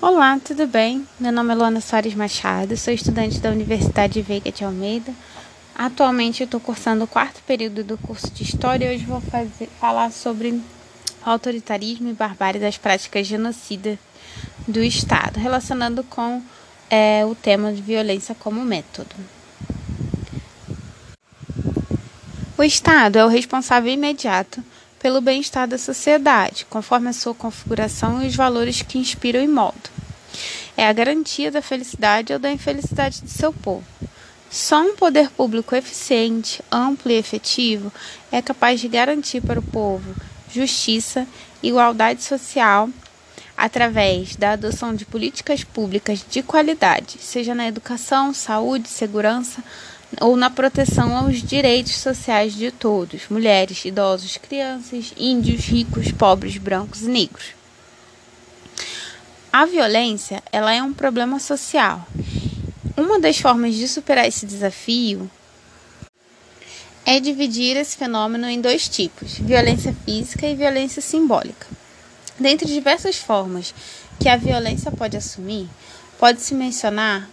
Olá, tudo bem? Meu nome é Luana Soares Machado, sou estudante da Universidade Veiga de Almeida. Atualmente eu estou cursando o quarto período do curso de História e hoje vou fazer, falar sobre autoritarismo e barbárie das práticas genocidas do Estado, relacionando com é, o tema de violência como método. O Estado é o responsável imediato pelo bem-estar da sociedade, conforme a sua configuração e os valores que inspiram e moldam. É a garantia da felicidade ou da infelicidade de seu povo. Só um poder público eficiente, amplo e efetivo é capaz de garantir para o povo justiça, igualdade social, através da adoção de políticas públicas de qualidade, seja na educação, saúde, segurança, ou na proteção aos direitos sociais de todos, mulheres, idosos, crianças, índios, ricos, pobres, brancos e negros. A violência, ela é um problema social. Uma das formas de superar esse desafio é dividir esse fenômeno em dois tipos: violência física e violência simbólica. Dentre diversas formas que a violência pode assumir, pode-se mencionar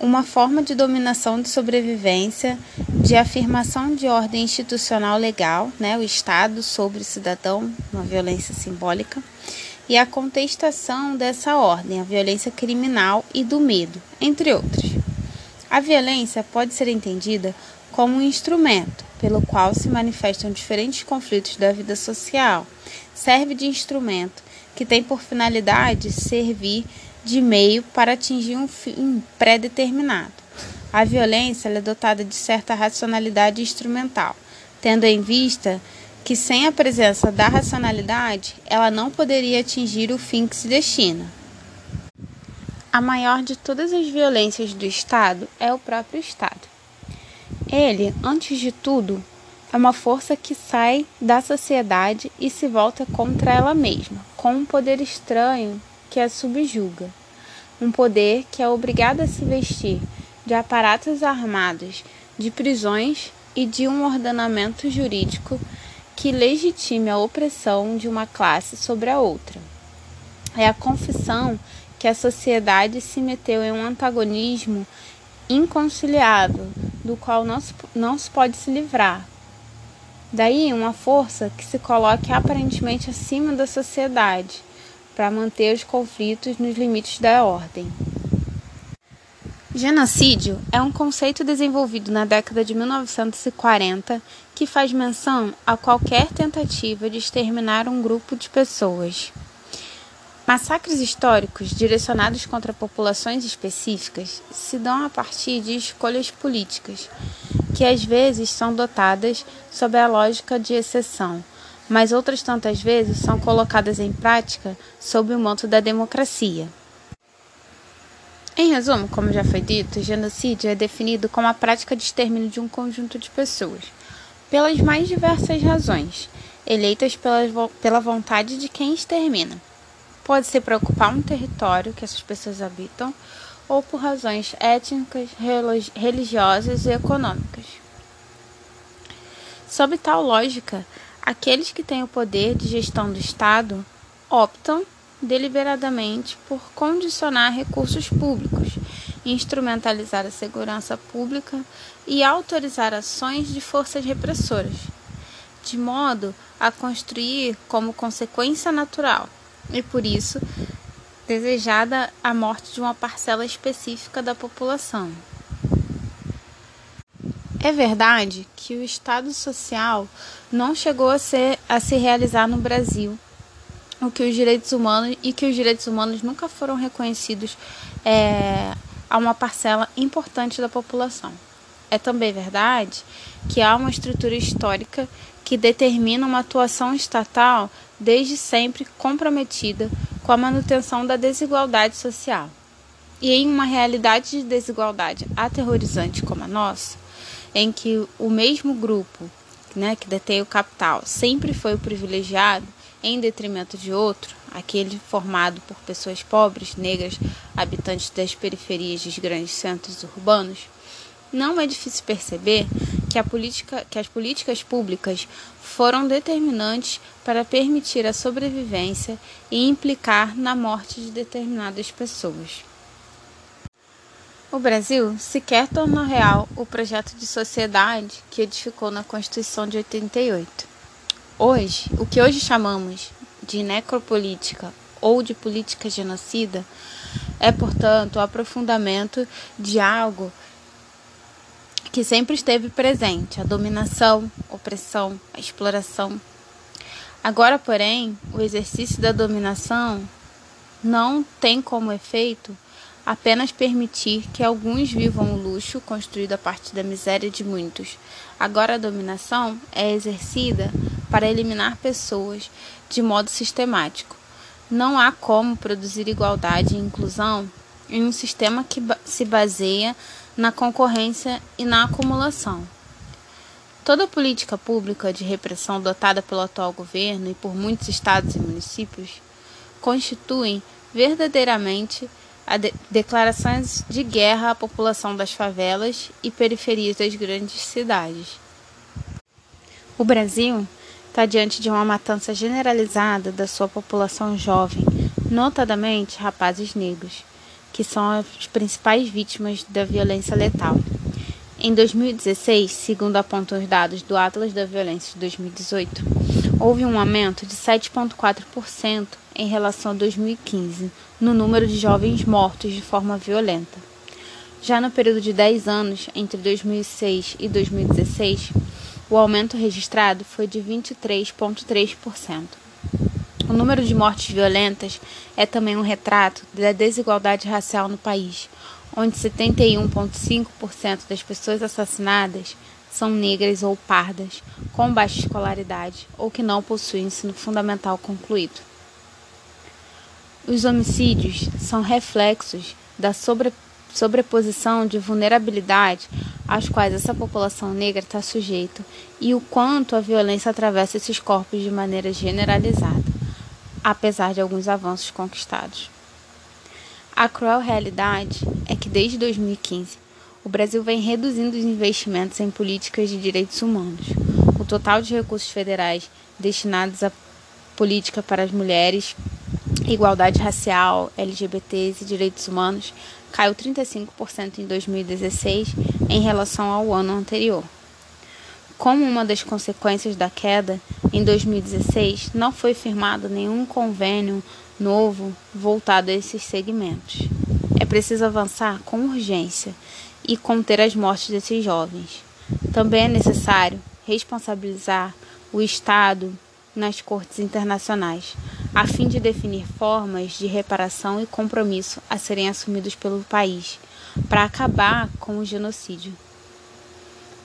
uma forma de dominação de sobrevivência, de afirmação de ordem institucional legal, né, o Estado sobre o cidadão, uma violência simbólica, e a contestação dessa ordem, a violência criminal e do medo, entre outros. A violência pode ser entendida como um instrumento pelo qual se manifestam diferentes conflitos da vida social. Serve de instrumento que tem por finalidade servir de meio para atingir um fim pré-determinado. A violência é dotada de certa racionalidade instrumental, tendo em vista que sem a presença da racionalidade, ela não poderia atingir o fim que se destina. A maior de todas as violências do Estado é o próprio Estado. Ele, antes de tudo, é uma força que sai da sociedade e se volta contra ela mesma, com um poder estranho que a subjuga. Um poder que é obrigado a se vestir de aparatos armados, de prisões e de um ordenamento jurídico que legitime a opressão de uma classe sobre a outra. É a confissão que a sociedade se meteu em um antagonismo inconciliável, do qual não se, não se pode se livrar. Daí uma força que se coloque aparentemente acima da sociedade, para manter os conflitos nos limites da ordem. Genocídio é um conceito desenvolvido na década de 1940 que faz menção a qualquer tentativa de exterminar um grupo de pessoas. Massacres históricos direcionados contra populações específicas se dão a partir de escolhas políticas, que às vezes são dotadas sob a lógica de exceção, mas outras tantas vezes são colocadas em prática sob o manto da democracia. Em resumo, como já foi dito, genocídio é definido como a prática de extermínio de um conjunto de pessoas, pelas mais diversas razões, eleitas pela, pela vontade de quem extermina. Pode ser para ocupar um território que essas pessoas habitam, ou por razões étnicas, religiosas e econômicas. Sob tal lógica, Aqueles que têm o poder de gestão do Estado optam deliberadamente por condicionar recursos públicos, instrumentalizar a segurança pública e autorizar ações de forças repressoras, de modo a construir como consequência natural e por isso desejada a morte de uma parcela específica da população. É verdade que o Estado social não chegou a, ser, a se realizar no Brasil, o que os direitos humanos e que os direitos humanos nunca foram reconhecidos é, a uma parcela importante da população. É também verdade que há uma estrutura histórica que determina uma atuação estatal desde sempre comprometida com a manutenção da desigualdade social. E em uma realidade de desigualdade aterrorizante como a nossa, em que o mesmo grupo né, que detém o capital sempre foi o privilegiado em detrimento de outro, aquele formado por pessoas pobres, negras, habitantes das periferias dos grandes centros urbanos, não é difícil perceber que, política, que as políticas públicas foram determinantes para permitir a sobrevivência e implicar na morte de determinadas pessoas. O Brasil sequer tornou real o projeto de sociedade que edificou na Constituição de 88. Hoje, o que hoje chamamos de necropolítica ou de política genocida é, portanto, o aprofundamento de algo que sempre esteve presente: a dominação, opressão, a exploração. Agora, porém, o exercício da dominação não tem como efeito apenas permitir que alguns vivam o luxo construído a partir da miséria de muitos. Agora a dominação é exercida para eliminar pessoas de modo sistemático. Não há como produzir igualdade e inclusão em um sistema que se baseia na concorrência e na acumulação. Toda política pública de repressão adotada pelo atual governo e por muitos estados e municípios constituem verdadeiramente de declarações de guerra à população das favelas e periferias das grandes cidades. O Brasil está diante de uma matança generalizada da sua população jovem, notadamente rapazes negros, que são as principais vítimas da violência letal. Em 2016, segundo apontam os dados do Atlas da Violência de 2018, houve um aumento de 7,4% em relação a 2015 no número de jovens mortos de forma violenta. Já no período de 10 anos, entre 2006 e 2016, o aumento registrado foi de 23,3%. O número de mortes violentas é também um retrato da desigualdade racial no país, onde 71,5% das pessoas assassinadas são negras ou pardas, com baixa escolaridade ou que não possuem ensino fundamental concluído. Os homicídios são reflexos da sobre, sobreposição de vulnerabilidade às quais essa população negra está sujeita e o quanto a violência atravessa esses corpos de maneira generalizada, apesar de alguns avanços conquistados. A cruel realidade é que desde 2015 o Brasil vem reduzindo os investimentos em políticas de direitos humanos. O total de recursos federais destinados à política para as mulheres igualdade racial, LGBTs e direitos humanos caiu 35% em 2016 em relação ao ano anterior. Como uma das consequências da queda, em 2016 não foi firmado nenhum convênio novo voltado a esses segmentos. É preciso avançar com urgência e conter as mortes desses jovens. Também é necessário responsabilizar o Estado nas cortes internacionais, a fim de definir formas de reparação e compromisso a serem assumidos pelo país, para acabar com o genocídio.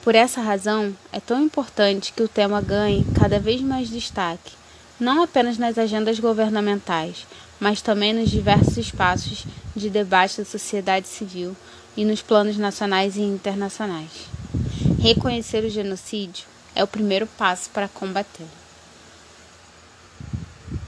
Por essa razão, é tão importante que o tema ganhe cada vez mais destaque, não apenas nas agendas governamentais, mas também nos diversos espaços de debate da sociedade civil e nos planos nacionais e internacionais. Reconhecer o genocídio é o primeiro passo para combatê-lo.